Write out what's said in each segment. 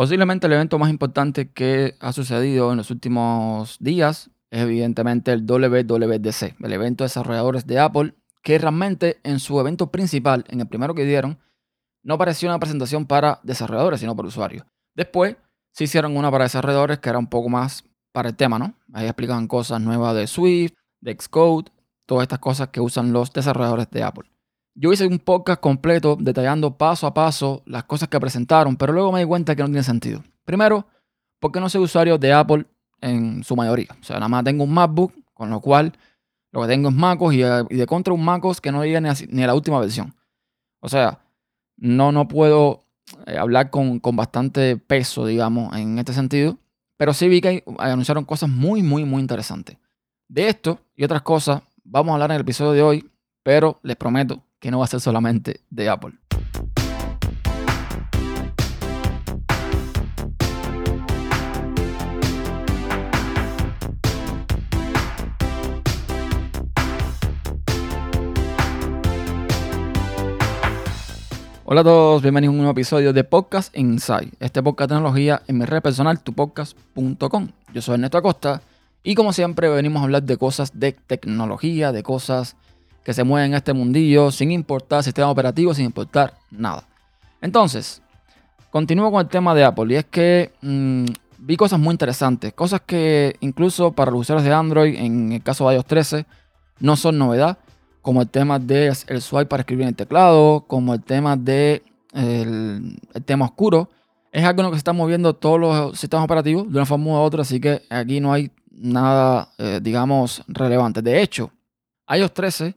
Posiblemente el evento más importante que ha sucedido en los últimos días es evidentemente el WWDC, el evento de desarrolladores de Apple, que realmente en su evento principal, en el primero que dieron, no pareció una presentación para desarrolladores, sino para usuarios. Después se hicieron una para desarrolladores que era un poco más para el tema, ¿no? Ahí explicaban cosas nuevas de Swift, de Xcode, todas estas cosas que usan los desarrolladores de Apple. Yo hice un podcast completo detallando paso a paso las cosas que presentaron, pero luego me di cuenta que no tiene sentido. Primero, porque no soy usuario de Apple en su mayoría. O sea, nada más tengo un MacBook, con lo cual lo que tengo es MacOS y, de contra un MacOS que no llega ni a, la última versión. O sea, no, no puedo eh, hablar con, bastante peso, digamos, en este sentido. Pero sí vi que anunciaron cosas muy, muy, muy interesantes. De esto y otras cosas vamos a hablar en el episodio de hoy, pero les prometo que no va a ser solamente de Apple. Hola a todos, bienvenidos a un nuevo episodio de Podcast Inside. Este podcast de tecnología en mi red personal, tupodcast.com. Yo soy Ernesto Acosta y como siempre venimos a hablar de cosas de tecnología, de cosas que se mueven en este mundillo sin importar sistema operativo, sin importar nada. Entonces, continúo con el tema de Apple y es que mm, vi cosas muy interesantes, cosas que incluso para los usuarios de Android, en el caso de iOS 13, no son novedad como el tema del el swipe para escribir en el teclado, como el tema de el, tema oscuro. Es algo en lo que se están moviendo todos los sistemas operativos de una forma u otra, así que aquí no hay nada, eh, digamos, relevante. De hecho, iOS 13,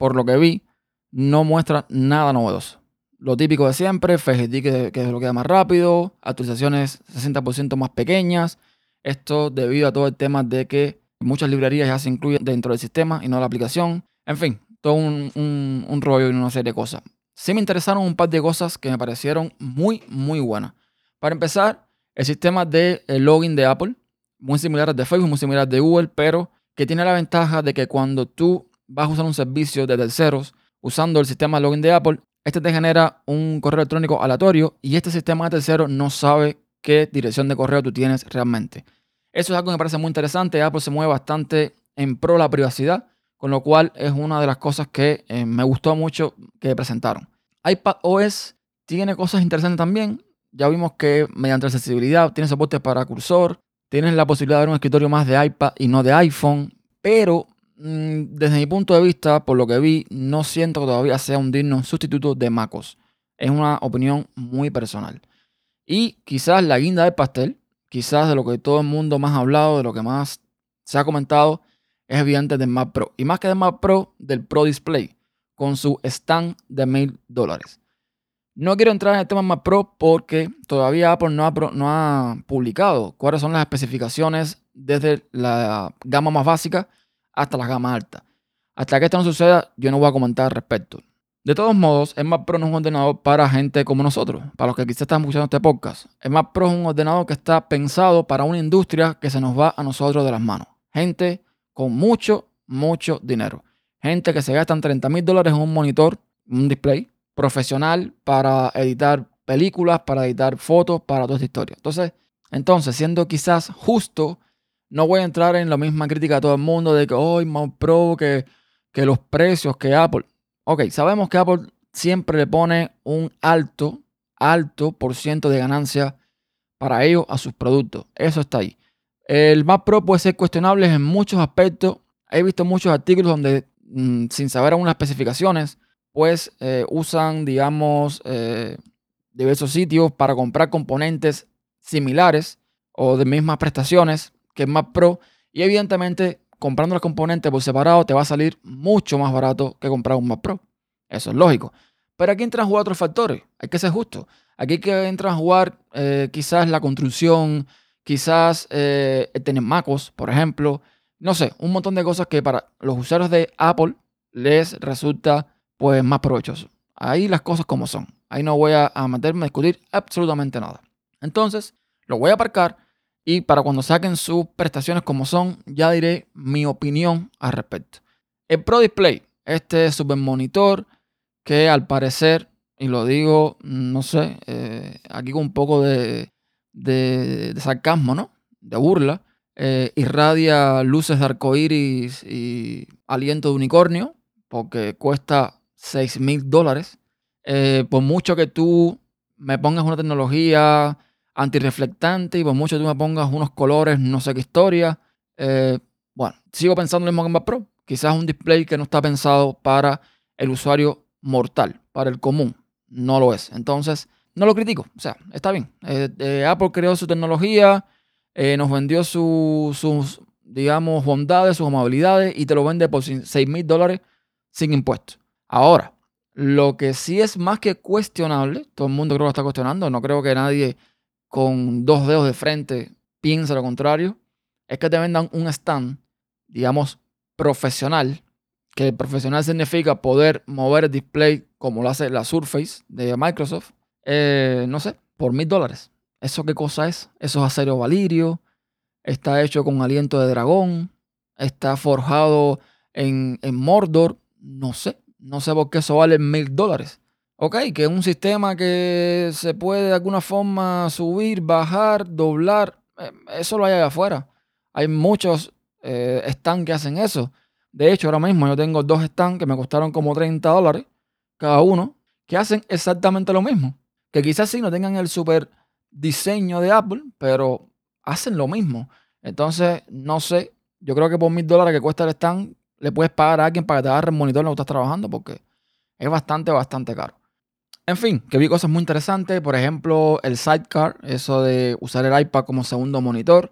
por lo que vi, no muestra nada novedoso. Lo típico de siempre, FGD que, que lo queda más rápido, actualizaciones 60% más pequeñas. Esto debido a todo el tema de que muchas librerías ya se incluyen dentro del sistema y no la aplicación. En fin, todo un, rollo y una serie de cosas. Sí me interesaron un par de cosas que me parecieron muy, muy buenas. Para empezar, el sistema de login de Apple, muy similar al de Facebook, muy similar al de Google, pero que tiene la ventaja de que cuando tú vas a usar un servicio de terceros usando el sistema de login de Apple, este te genera un correo electrónico aleatorio y este sistema de terceros no sabe qué dirección de correo tú tienes realmente. Eso es algo que me parece muy interesante. Apple se mueve bastante en pro de la privacidad con lo cual es una de las cosas que eh, me gustó mucho que presentaron. iPad OS tiene cosas interesantes también. Ya vimos que mediante accesibilidad tiene soporte para cursor, tienes la posibilidad de ver un escritorio más de iPad y no de iPhone, pero desde mi punto de vista, por lo que vi, no siento que todavía sea un digno sustituto de MacOS. Es una opinión muy personal. Y quizás la guinda del pastel, quizás de lo que todo el mundo más ha hablado, de lo que más se ha comentado, es evidente del Mac Pro. Y más que del Mac Pro, del Pro Display, con su stand de mil dólares. No quiero entrar en el tema Mac Pro porque todavía Apple no ha, no ha publicado cuáles son las especificaciones desde la gama más básica hasta la gama alta. Hasta que esto no suceda, yo no voy a comentar al respecto. De todos modos, Mac Pro no es un ordenador para gente como nosotros, para los que quizás están escuchando este podcast. Mac Pro es un ordenador que está pensado para una industria que se nos va a nosotros de las manos. Gente con mucho, mucho dinero. Gente que se gastan 30 mil dólares en un monitor, un display profesional para editar películas, para editar fotos, para toda esta historia. Entonces, entonces, siendo quizás justo, no voy a entrar en la misma crítica de todo el mundo de que hoy más Pro, que, que los precios, que Apple. Ok, sabemos que Apple siempre le pone un alto, alto por ciento de ganancia para ellos a sus productos. Eso está ahí. El Mac Pro puede ser cuestionable en muchos aspectos. He visto muchos artículos donde, mm, sin saber algunas especificaciones, pues eh, usan, digamos, eh, diversos sitios para comprar componentes similares o de mismas prestaciones que el Mac Pro. Y evidentemente, comprando los componentes por separado te va a salir mucho más barato que comprar un Mac Pro. Eso es lógico. Pero aquí entran a jugar otros factores. Hay que ser justo. Aquí que entran a jugar eh, quizás la construcción, quizás eh, tener MacOS, por ejemplo. No sé, un montón de cosas que para los usuarios de Apple les resulta pues más provechoso. Ahí las cosas como son. Ahí no voy a, meterme a discutir absolutamente nada. Entonces, lo voy a aparcar y para cuando saquen sus prestaciones como son, ya diré mi opinión al respecto. El Pro Display, este super monitor que al parecer, y lo digo, no sé, eh, aquí con un poco de, de, sarcasmo, ¿no? De burla. Eh, irradia luces de arcoíris y aliento de unicornio, porque cuesta 6 mil dólares. Eh, por mucho que tú me pongas una tecnología antirreflectante y por mucho que tú me pongas unos colores, no sé qué historia, eh, bueno, sigo pensando en el mismo Pro. Quizás un display que no está pensado para el usuario mortal, para el común. No lo es. Entonces, no lo critico. O sea, está bien. Eh, Apple creó su tecnología, nos vendió sus, digamos, bondades, sus amabilidades y te lo vende por 6 mil dólares sin impuestos. Ahora, lo que sí es más que cuestionable, todo el mundo creo que lo está cuestionando, no creo que nadie con dos dedos de frente piense lo contrario, es que te vendan un stand, digamos, profesional, que profesional significa poder mover el display como lo hace la Surface de Microsoft, eh, no sé, por mil dólares. ¿Eso qué cosa es? Eso es acero valirio, está hecho con aliento de dragón, está forjado en, en Mordor, no sé, no sé por qué eso vale mil dólares. Ok, que es un sistema que se puede de alguna forma subir, bajar, doblar. Eh, eso lo hay allá afuera. Hay muchos eh, stands que hacen eso. De hecho, ahora mismo yo tengo dos stands que me costaron como 30 dólares cada uno, que hacen exactamente lo mismo. Que quizás sí no tengan el super diseño de Apple, pero hacen lo mismo. Entonces, no sé, yo creo que por mil dólares que cuesta el stand, le puedes pagar a alguien para que te agarre el monitor que estás trabajando porque es bastante, bastante caro. En fin, que vi cosas muy interesantes. Por ejemplo, el sidecar, eso de usar el iPad como segundo monitor.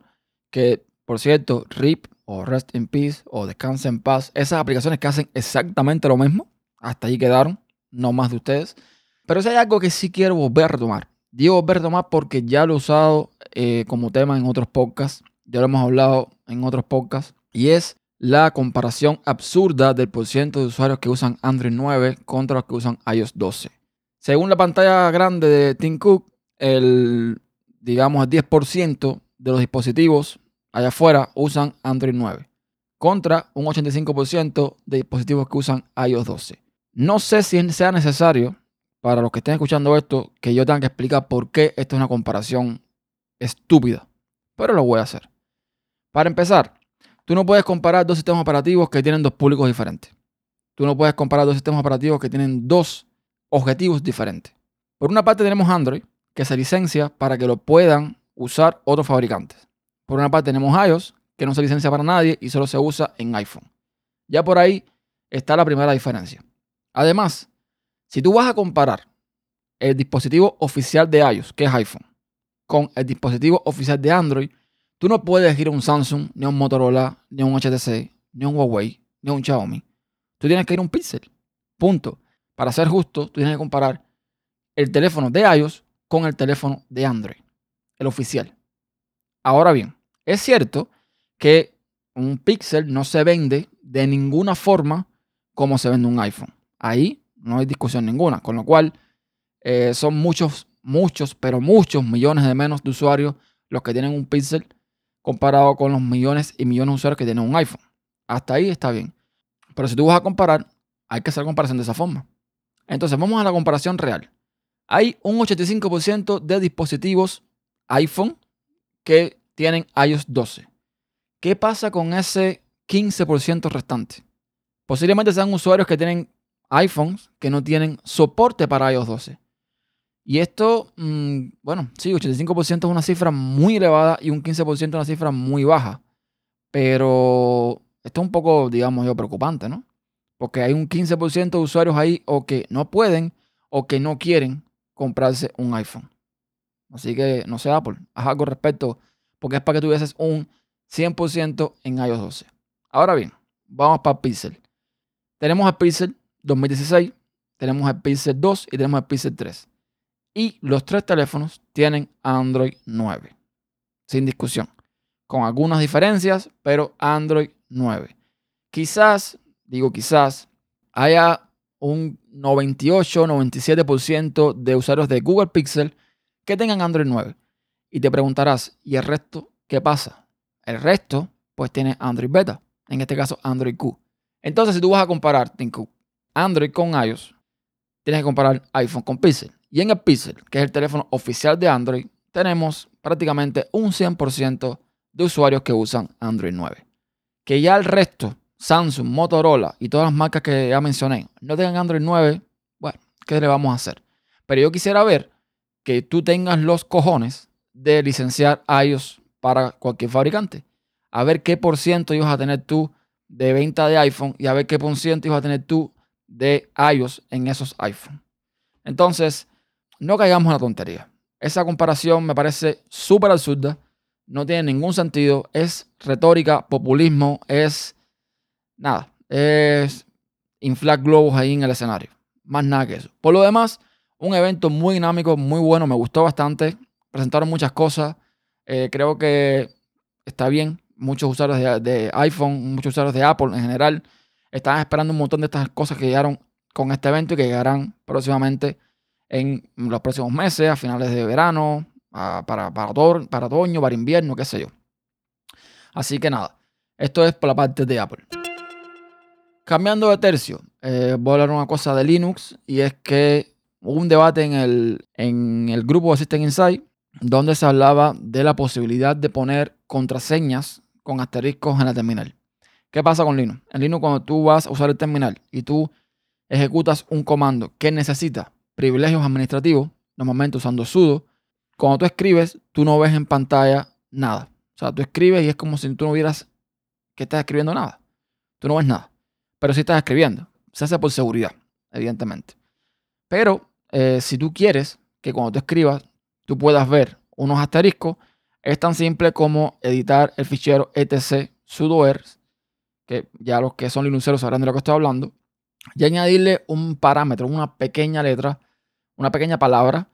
Que, por cierto, RIP o Rest in Peace o Descanse en Paz, esas aplicaciones que hacen exactamente lo mismo. Hasta ahí quedaron, no más de ustedes. Pero si hay algo que sí quiero volver a retomar. Digo volver a retomar porque ya lo he usado eh, como tema en otros podcasts. Ya lo hemos hablado en otros podcasts. Y es la comparación absurda del porcentaje de usuarios que usan Android 9 contra los que usan iOS 12. Según la pantalla grande de Tim Cook, el, digamos, el 10% de los dispositivos allá afuera usan Android 9 contra un 85% de dispositivos que usan iOS 12. No sé si sea necesario para los que estén escuchando esto que yo tenga que explicar por qué esto es una comparación estúpida, pero lo voy a hacer. Para empezar, Tú no puedes comparar dos sistemas operativos que tienen dos públicos diferentes. Tú no puedes comparar dos sistemas operativos que tienen dos objetivos diferentes. Por una parte tenemos Android, que se licencia para que lo puedan usar otros fabricantes. Por una parte tenemos iOS, que no se licencia para nadie y solo se usa en iPhone. Ya por ahí está la primera diferencia. Además, si tú vas a comparar el dispositivo oficial de iOS, que es iPhone, con el dispositivo oficial de Android, Tú no puedes ir a un Samsung, ni a un Motorola, ni a un HTC, ni a un Huawei, ni a un Xiaomi. Tú tienes que ir a un Pixel. Punto. Para ser justo, tú tienes que comparar el teléfono de iOS con el teléfono de Android, el oficial. Ahora bien, es cierto que un Pixel no se vende de ninguna forma como se vende un iPhone. Ahí no hay discusión ninguna. Con lo cual, eh, son muchos, muchos, pero muchos millones de menos de usuarios los que tienen un Pixel comparado con los millones y millones de usuarios que tienen un iPhone. Hasta ahí está bien. Pero si tú vas a comparar, hay que hacer comparación de esa forma. Entonces, vamos a la comparación real. Hay un 85% de dispositivos iPhone que tienen iOS 12. ¿Qué pasa con ese 15% restante? Posiblemente sean usuarios que tienen iPhones que no tienen soporte para iOS 12. Y esto, mm, bueno, sí, 85% es una cifra muy elevada y un 15% es una cifra muy baja. Pero esto es un poco, digamos yo, preocupante, ¿no? Porque hay un 15% de usuarios ahí o que no pueden o que no quieren comprarse un iPhone. Así que, no sé, Apple, haz algo al respecto, porque es para que tuvieses un 100% en iOS 12. Ahora bien, vamos para Pixel. Tenemos el Pixel 2016, tenemos el Pixel 2 y tenemos el Pixel 3. Y los tres teléfonos tienen Android 9. Sin discusión. Con algunas diferencias, pero Android 9. Quizás, digo quizás, haya un 98-97% de usuarios de Google Pixel que tengan Android 9. Y te preguntarás, ¿y el resto qué pasa? El resto, pues tiene Android Beta. En este caso, Android Q. Entonces, si tú vas a comparar Android con iOS, tienes que comparar iPhone con Pixel. Y en el Pixel, que es el teléfono oficial de Android, tenemos prácticamente un 100% de usuarios que usan Android 9. Que ya el resto, Samsung, Motorola y todas las marcas que ya mencioné, no tengan Android 9, bueno, ¿qué le vamos a hacer? Pero yo quisiera ver que tú tengas los cojones de licenciar iOS para cualquier fabricante. A ver qué por ciento ibas a tener tú de venta de iPhone y a ver qué por ciento ibas a tener tú de iOS en esos iPhone. Entonces, no caigamos en la tontería. Esa comparación me parece súper absurda, no tiene ningún sentido, es retórica, populismo, es nada, es inflar globos ahí en el escenario. Más nada que eso. Por lo demás, un evento muy dinámico, muy bueno, me gustó bastante. Presentaron muchas cosas. Eh, creo que está bien. Muchos usuarios de, iPhone, muchos usuarios de Apple en general, estaban esperando un montón de estas cosas que llegaron con este evento y que llegarán próximamente en los próximos meses, a finales de verano, para, para, para otoño, para invierno, qué sé yo. Así que nada, esto es por la parte de Apple. Cambiando de tercio, eh, voy a hablar una cosa de Linux y es que hubo un debate en el, en el grupo de System Insight donde se hablaba de la posibilidad de poner contraseñas con asteriscos en la terminal. ¿Qué pasa con Linux? En Linux cuando tú vas a usar el terminal y tú ejecutas un comando que necesita privilegios administrativos, normalmente usando sudo, cuando tú escribes, tú no ves en pantalla nada. O sea, tú escribes y es como si tú no vieras que estás escribiendo nada. Tú no ves nada. Pero sí estás escribiendo. Se hace por seguridad, evidentemente. Pero eh, si tú quieres que cuando tú escribas tú puedas ver unos asteriscos, es tan simple como editar el fichero etc sudoers, que ya los que son linuxeros sabrán de lo que estoy hablando, y añadirle un parámetro, una pequeña letra, una pequeña palabra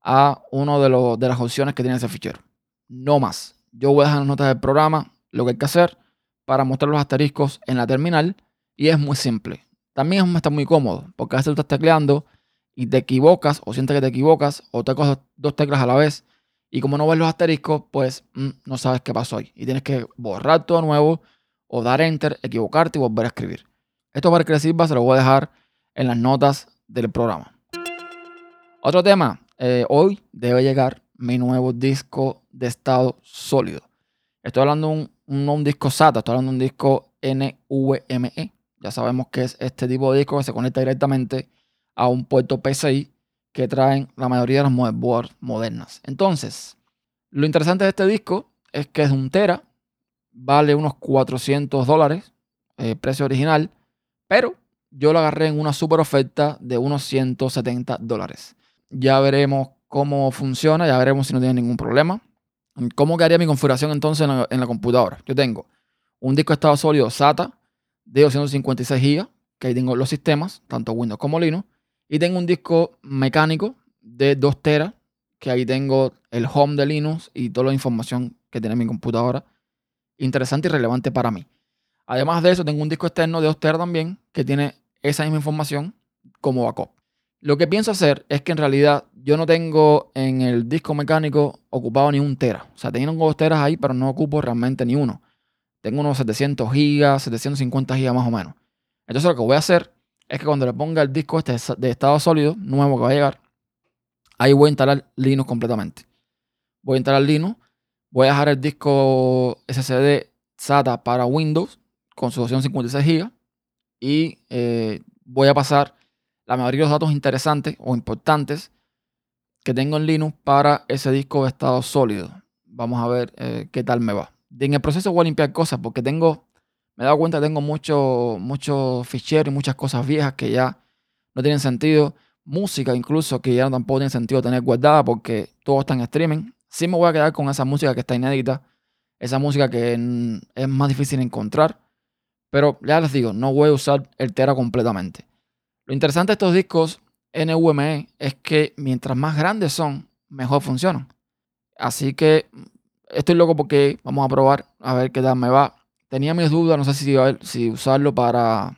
a uno de, de las opciones que tiene ese fichero. No más. Yo voy a dejar las notas del programa, lo que hay que hacer para mostrar los asteriscos en la terminal y es muy simple. También está muy cómodo porque a veces tú estás tecleando y te equivocas o sientes que te equivocas o te coges dos teclas a la vez y como no ves los asteriscos, pues mm, no sabes qué pasó ahí. Y tienes que borrar todo nuevo o dar enter, equivocarte y volver a escribir. Esto para que le sirva se lo voy a dejar en las notas del programa. Otro tema, eh, hoy debe llegar mi nuevo disco de estado sólido. Estoy hablando de un, un disco SATA, estoy hablando de un disco NVMe. Ya sabemos que es este tipo de disco que se conecta directamente a un puerto PCI que traen la mayoría de las motherboards modernas. Entonces, lo interesante de este disco es que es un tera, vale unos 400 dólares, eh, precio original, pero yo lo agarré en una super oferta de unos 170 dólares. Ya veremos cómo funciona, ya veremos si no tiene ningún problema. ¿Cómo quedaría mi configuración entonces en la, en la computadora? Yo tengo un disco de estado sólido SATA de 256 GB, que ahí tengo los sistemas, tanto Windows como Linux. Y tengo un disco mecánico de 2 teras, que ahí tengo el home de Linux y toda la información que tiene mi computadora. Interesante y relevante para mí. Además de eso, tengo un disco externo de 2 teras también, que tiene esa misma información como backup. Lo que pienso hacer es que en realidad yo no tengo en el disco mecánico ocupado ni un tera. O sea, tengo dos teras ahí, pero no ocupo realmente ni uno. Tengo unos 700 gigas, 750 gigas más o menos. Entonces lo que voy a hacer es que cuando le ponga el disco este de estado sólido, nuevo que va a llegar, ahí voy a instalar Linux completamente. Voy a instalar Linux, voy a dejar el disco SSD SATA para Windows con su 256 GB y eh, voy a pasar la mayoría de los datos interesantes o importantes que tengo en Linux para ese disco de estado sólido. Vamos a ver eh, qué tal me va. En el proceso voy a limpiar cosas porque tengo me he dado cuenta que tengo muchos mucho ficheros y muchas cosas viejas que ya no tienen sentido. Música incluso que ya tampoco tiene sentido tener guardada porque todo está en streaming. Sí me voy a quedar con esa música que está inédita. Esa música que es más difícil encontrar. Pero ya les digo, no voy a usar el Tera completamente. Lo interesante de estos discos NVMe es que mientras más grandes son, mejor funcionan. Así que estoy loco porque vamos a probar a ver qué tal me va. Tenía mis dudas, no sé si, usarlo para,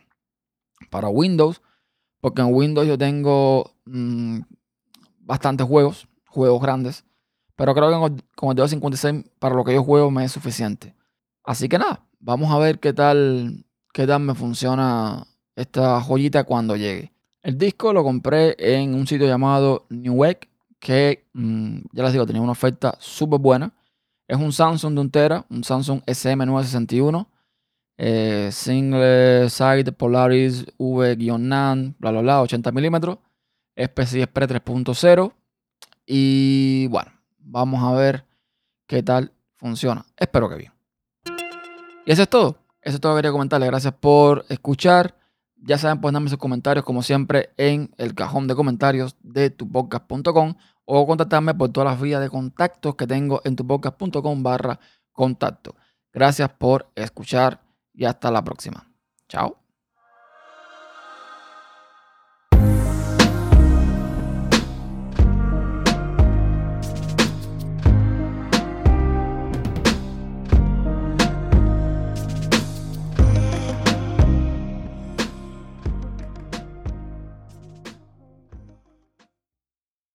para Windows, porque en Windows yo tengo mm, bastantes juegos, juegos grandes, pero creo que con el 256 para lo que yo juego me es suficiente. Así que nada, vamos a ver qué tal, qué tal me funciona esta joyita cuando llegue. El disco lo compré en un sitio llamado Newegg, que, mm, ya les digo, tenía una oferta súper buena. Es un Samsung de un tera, un Samsung SM961, eh, single side Polaris V-NAND, bla, bla, bla, 80 milímetros, PCI Express 3.0. Y bueno, vamos a ver qué tal funciona. Espero que bien. Y eso es todo. Eso es todo que quería comentarles. Gracias por escuchar. Ya saben, darme sus comentarios como siempre en el cajón de comentarios de tupodcast.com o contactarme por todas las vías de contactos que tengo en tupodcast.com barra contacto. Gracias por escuchar y hasta la próxima. Chao.